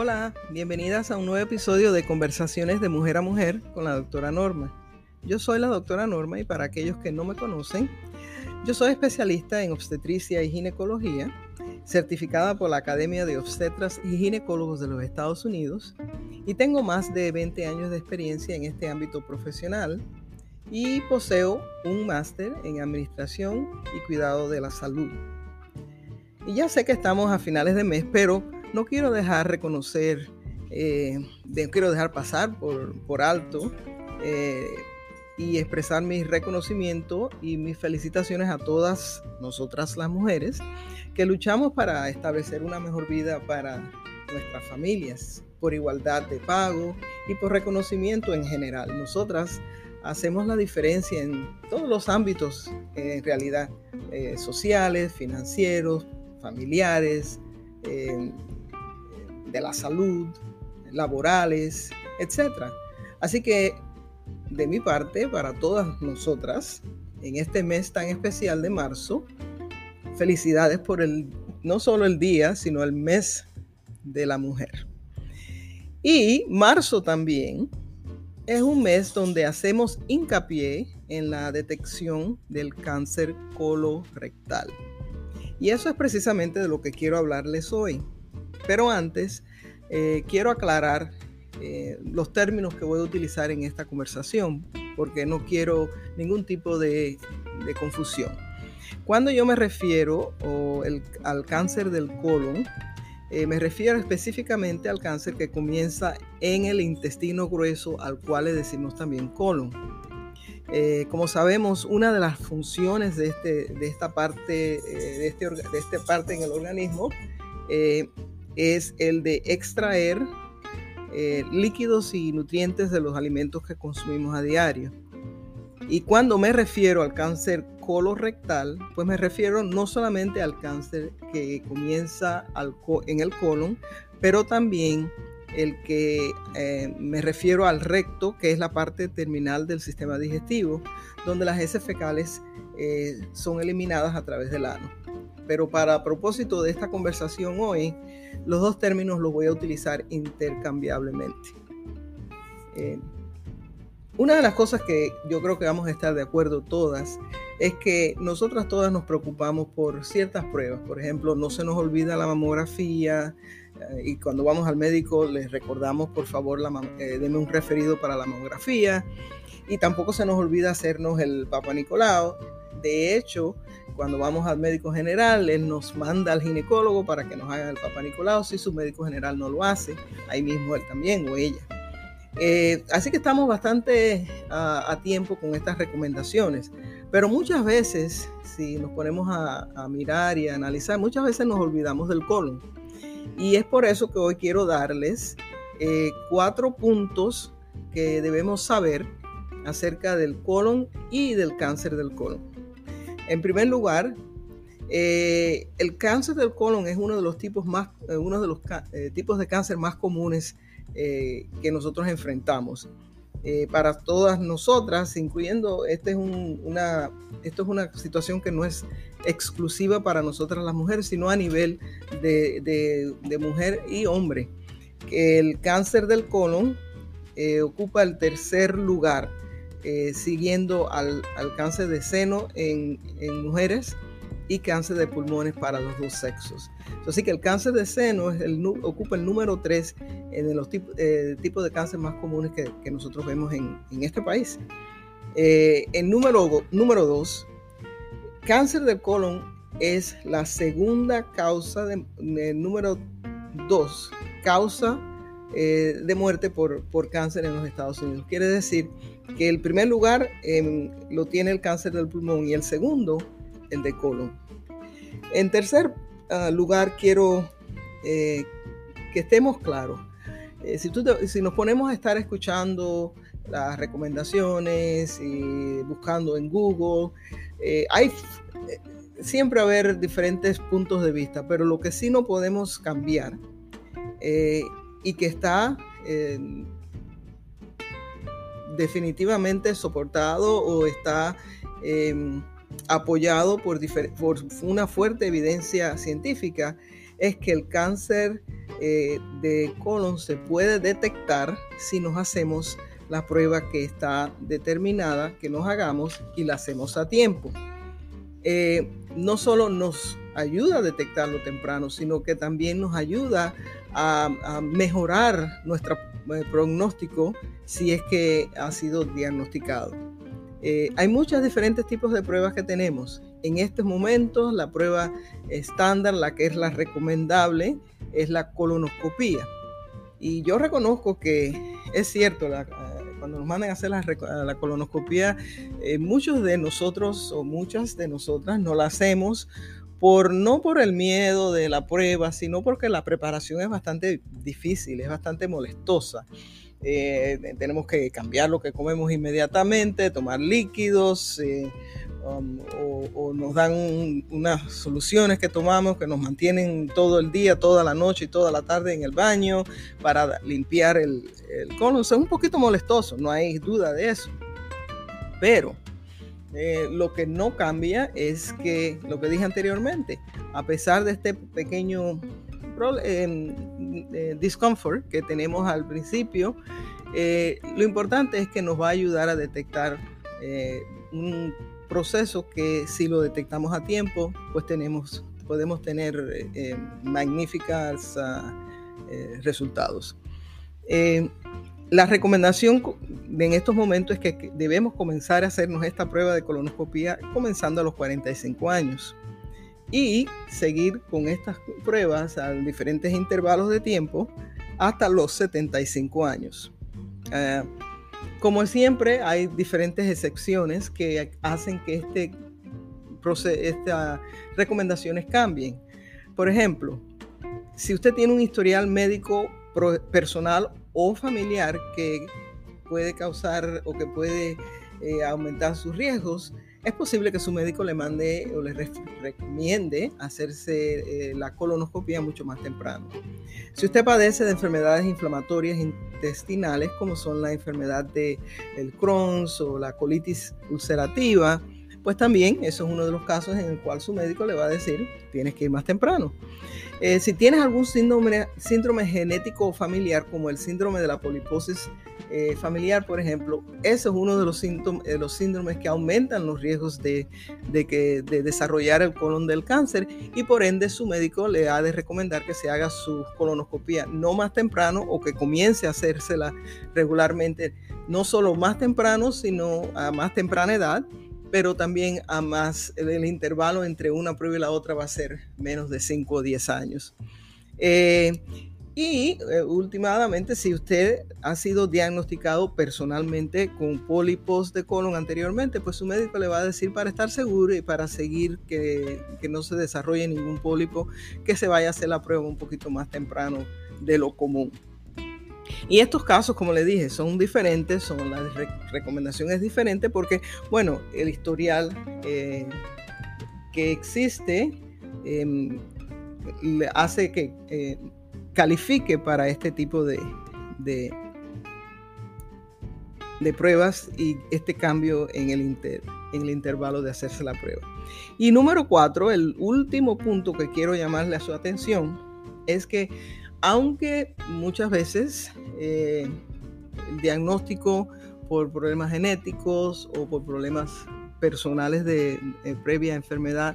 Hola, bienvenidas a un nuevo episodio de Conversaciones de Mujer a Mujer con la doctora Norma. Yo soy la doctora Norma y para aquellos que no me conocen, yo soy especialista en obstetricia y ginecología, certificada por la Academia de Obstetras y Ginecólogos de los Estados Unidos y tengo más de 20 años de experiencia en este ámbito profesional y poseo un máster en administración y cuidado de la salud. Y ya sé que estamos a finales de mes, pero no quiero dejar reconocer, eh, quiero dejar pasar por, alto eh, y expresar mi reconocimiento y mis felicitaciones a todas nosotras las mujeres que luchamos para establecer una mejor vida para nuestras familias, por igualdad de pago y por reconocimiento en general. Nosotras hacemos la diferencia en todos los ámbitos, en realidad, eh, sociales, financieros, familiares, de la salud, laborales, etc. Así que de mi parte, para todas nosotras, en este mes tan especial de marzo, felicidades por el, no solo el día, sino el mes de la mujer. Y marzo también es un mes donde hacemos hincapié en la detección del cáncer colorectal. Y eso es precisamente de lo que quiero hablarles hoy. Pero antes, eh, quiero aclarar eh, los términos que voy a utilizar en esta conversación, porque no quiero ningún tipo de, confusión. Cuando yo me refiero al cáncer del colon, eh, me refiero específicamente al cáncer que comienza en el intestino grueso, al cual le decimos también colon. como sabemos, una de las funciones de, este, esta parte, de, este, de esta parte en el organismo es el de extraer eh, líquidos y nutrientes de los alimentos que consumimos a diario. Y cuando me refiero al cáncer colorectal, pues me refiero no solamente al cáncer que comienza en el colon, pero también el que eh, me refiero al recto, que es la parte terminal del sistema digestivo, donde las heces fecales eh, son eliminadas a través del ano. Pero para propósito de esta conversación hoy, los dos términos los voy a utilizar intercambiablemente. Eh, una de las cosas que yo creo que vamos a estar de acuerdo todas es que nosotras todas nos preocupamos por ciertas pruebas. Por ejemplo, no se nos olvida la mamografía eh, y cuando vamos al médico les recordamos, por favor, la, eh, un referido para la mamografía. Y tampoco se nos olvida hacernos el Papa Nicolau. De hecho, cuando vamos al médico general, él nos manda al ginecólogo para que nos haga el papá Nicolau. Si su médico general no lo hace, ahí mismo él también o ella. Eh, así que estamos bastante a, tiempo con estas recomendaciones. Pero muchas veces, si nos ponemos a, mirar y a analizar, muchas veces nos olvidamos del colon. Y es por eso que hoy quiero darles eh, cuatro puntos que debemos saber acerca del colon y del cáncer del colon. En primer lugar, eh, el cáncer del colon es uno de los tipos más, eh, uno de los eh, tipos de cáncer más comunes que nosotros enfrentamos. para todas nosotras, incluyendo, este es una, esto es una situación que no es exclusiva para nosotras las mujeres, sino a nivel de, mujer y hombre. El cáncer del colon ocupa el tercer lugar eh, siguiendo al, cáncer de seno en, mujeres y cáncer de pulmones para los dos sexos. Así que el cáncer de seno el, ocupa el número 3 en los eh, tipos de cáncer más comunes que, nosotros vemos en, este país. Eh, en número 2, cáncer del colon es la segunda causa de, número 2, causa de muerte por, por cáncer en los Estados Unidos. Quiere decir que el primer lugar em, lo tiene el cáncer del pulmón y el segundo el de colon. En tercer ah, lugar, quiero eh, que estemos claros. Eh, si, si nos ponemos a estar escuchando las recomendaciones y buscando en Google, eh, hay siempre haber diferentes puntos de vista, pero lo que sí no podemos cambiar y que está definitivamente soportado o está em, apoyado por, una fuerte evidencia científica es que el cáncer eh, de colon se puede detectar si nos hacemos la prueba que está determinada que nos hagamos y la hacemos a tiempo. Eh, no solo nos ayuda a detectarlo temprano, sino que también nos ayuda a, mejorar nuestro eh, pronóstico si es que ha sido diagnosticado. Eh, hay muchos diferentes tipos de pruebas que tenemos. En estos momentos, la prueba estándar, la que es la recomendable, es la colonoscopía. Y yo reconozco que es cierto, cuando nos mandan a hacer la, colonoscopía, eh, muchos de nosotros o muchas de nosotras no la hacemos por no por el miedo de la prueba, sino porque la preparación es bastante difícil, es bastante molestosa. Eh, tenemos que cambiar lo que comemos inmediatamente, tomar líquidos, eh, um, o, nos dan unas soluciones que tomamos que nos mantienen todo el día, toda la noche y toda la tarde en el baño para limpiar el, el colon. es un poquito molestoso, no hay duda de eso. Pero eh, lo que no cambia es que lo que dije anteriormente, a pesar de este pequeño eh, eh, discomfort que tenemos al principio, lo importante es que nos va a ayudar a detectar un proceso que si lo detectamos a tiempo, pues tenemos, podemos tener magníficos ah, resultados. La recomendación en estos momentos es que debemos comenzar a hacernos esta prueba de colonoscopia comenzando a los 45 años y seguir con estas pruebas a diferentes intervalos de tiempo hasta los 75 años. Eh, como siempre, hay diferentes excepciones que hacen que este estas recomendaciones cambien. Por ejemplo, si usted tiene un historial médico personal o familiar que puede causar o que puede eh, aumentar sus riesgos, es posible que su médico le mande o le recomiende hacerse eh, la colonoscopia mucho más temprano. Si usted padece de enfermedades inflamatorias intestinales, como son la enfermedad de el Crohn's o la colitis ulcerativa, pues también eso es uno de los casos en el cual su médico le va a decir, tienes que ir más temprano. Eh, si tienes algún síndrome, síndrome genético familiar, como el síndrome de la poliposis eh, familiar, por ejemplo, eso es uno de los, los síndromes que aumentan los riesgos de, que, de desarrollar el colon del cáncer y por ende su médico le ha de recomendar que se haga su colonoscopia no más temprano o que comience a hacérsela regularmente, no solo más temprano, sino a más temprana edad pero también a más, el, intervalo entre una prueba y la otra va a ser menos de 5 o 10 años. Eh, y eh, últimamente, si usted ha sido diagnosticado personalmente con pólipos de colon anteriormente, pues su médico le va a decir para estar seguro y para seguir que, que no se desarrolle ningún pólipo, que se vaya a hacer la prueba un poquito más temprano de lo común. Y estos casos, como le dije, son diferentes, son la recomendación es diferente porque, bueno, el historial eh, que existe le hace que eh, califique para este tipo de, de, pruebas y este cambio en el, en el intervalo de hacerse la prueba. Y número cuatro, el último punto que quiero llamarle a su atención es que aunque muchas veces eh, el diagnóstico por problemas genéticos o por problemas personales de, previa enfermedad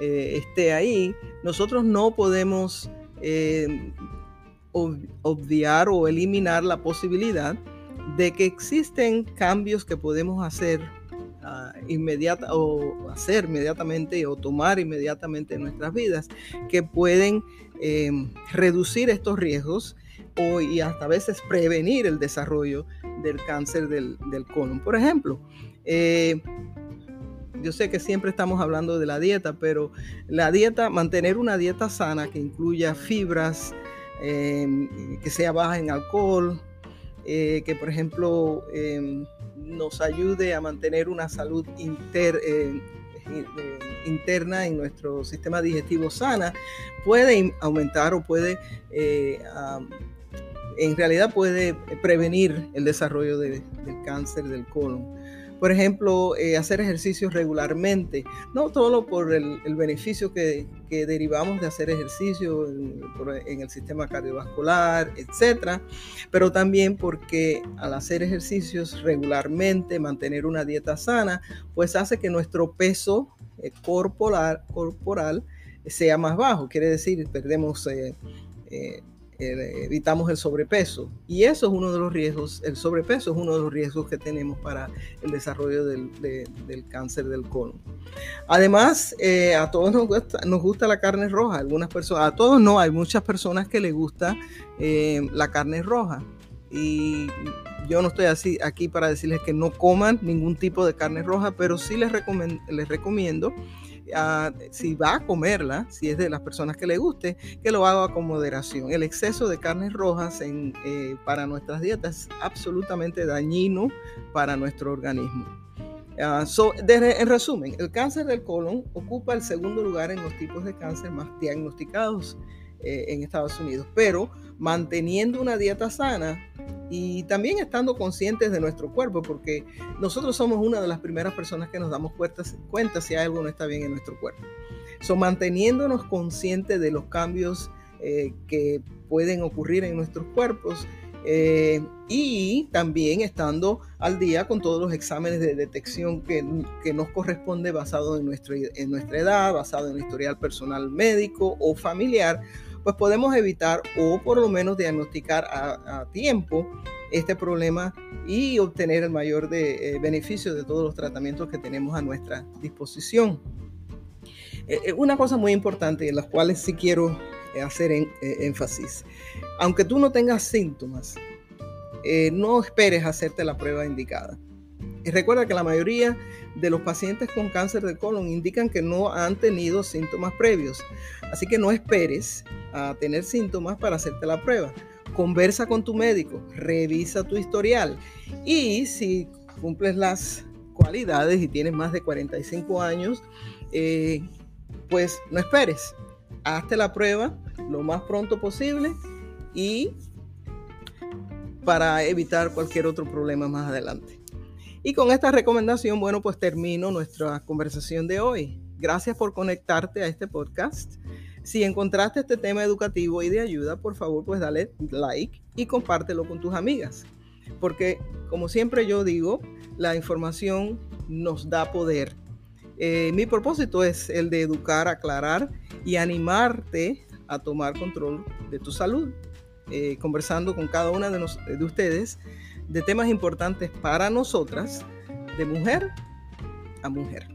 eh, esté ahí, nosotros no podemos eh, obviar o eliminar la posibilidad de que existen cambios que podemos hacer uh, inmediata o hacer inmediatamente o tomar inmediatamente en nuestras vidas que pueden reducir estos riesgos y hasta a veces prevenir el desarrollo del cáncer del, del colon. Por ejemplo, eh, yo sé que siempre estamos hablando de la dieta, pero la dieta, mantener una dieta sana que incluya fibras, em, que sea baja en alcohol, eh, que por ejemplo em, nos ayude a mantener una salud eh, eh, interna en nuestro sistema digestivo sana, puede aumentar o puede, en realidad puede prevenir el desarrollo del cáncer del colon. Por ejemplo, eh, hacer ejercicios regularmente, no solo por el, beneficio que, derivamos de hacer ejercicio en, el sistema cardiovascular, etcétera, pero también porque al hacer ejercicios regularmente, mantener una dieta sana, pues hace que nuestro peso eh, corporal, corporal sea más bajo. Quiere decir, perdemos eh, evitamos el sobrepeso. Y eso es uno de los riesgos, el sobrepeso es uno de los riesgos que tenemos para el desarrollo del, cáncer del colon. Además, eh, a todos nos gusta, nos gusta la carne roja, algunas personas, a todos no, hay muchas personas que les gusta eh, la carne roja. Y yo no estoy así aquí para decirles que no coman ningún tipo de carne roja, pero sí les, les recomiendo si va a comerla, si es de las personas que le guste, que lo haga con moderación. El exceso de carnes rojas en, eh, para nuestras dietas es absolutamente dañino para nuestro organismo. Ah, en resumen, el cáncer del colon ocupa el segundo lugar en los tipos de cáncer más diagnosticados eh, en Estados Unidos, pero manteniendo una dieta sana y también estando conscientes de nuestro cuerpo, porque nosotros somos una de las primeras personas que nos damos cuenta, si algo no está bien en nuestro cuerpo. So, manteniéndonos conscientes de los cambios eh, que pueden ocurrir en nuestros cuerpos eh, y también estando al día con todos los exámenes de detección que, nos corresponde basado en, nuestro, en nuestra edad, basado en el historial personal médico o familiar, pues podemos evitar o por lo menos diagnosticar a, tiempo este problema y obtener el mayor de, eh, beneficio de todos los tratamientos que tenemos a nuestra disposición. Eh, eh, una cosa muy importante en las cuales sí quiero hacer énfasis. Aunque tú no tengas síntomas, no esperes hacerte la prueba indicada. Recuerda que la mayoría de los pacientes con cáncer de colon indican que no han tenido síntomas previos. Así que no esperes a tener síntomas para hacerte la prueba. Conversa con tu médico, revisa tu historial y si cumples las cualidades y tienes más de 45 años, eh, pues no esperes. Hazte la prueba lo más pronto posible y para evitar cualquier otro problema más adelante. Y con esta recomendación, bueno, pues termino nuestra conversación de hoy. Gracias por conectarte a este podcast. Si encontraste este tema educativo y de ayuda, por favor, pues dale like y compártelo con tus amigas. Porque, como siempre yo digo, la información nos da poder. Eh, mi propósito es el de educar, aclarar y animarte a tomar control de tu salud. Eh, conversando con cada una de, de ustedes de temas importantes para nosotras, de mujer a mujer.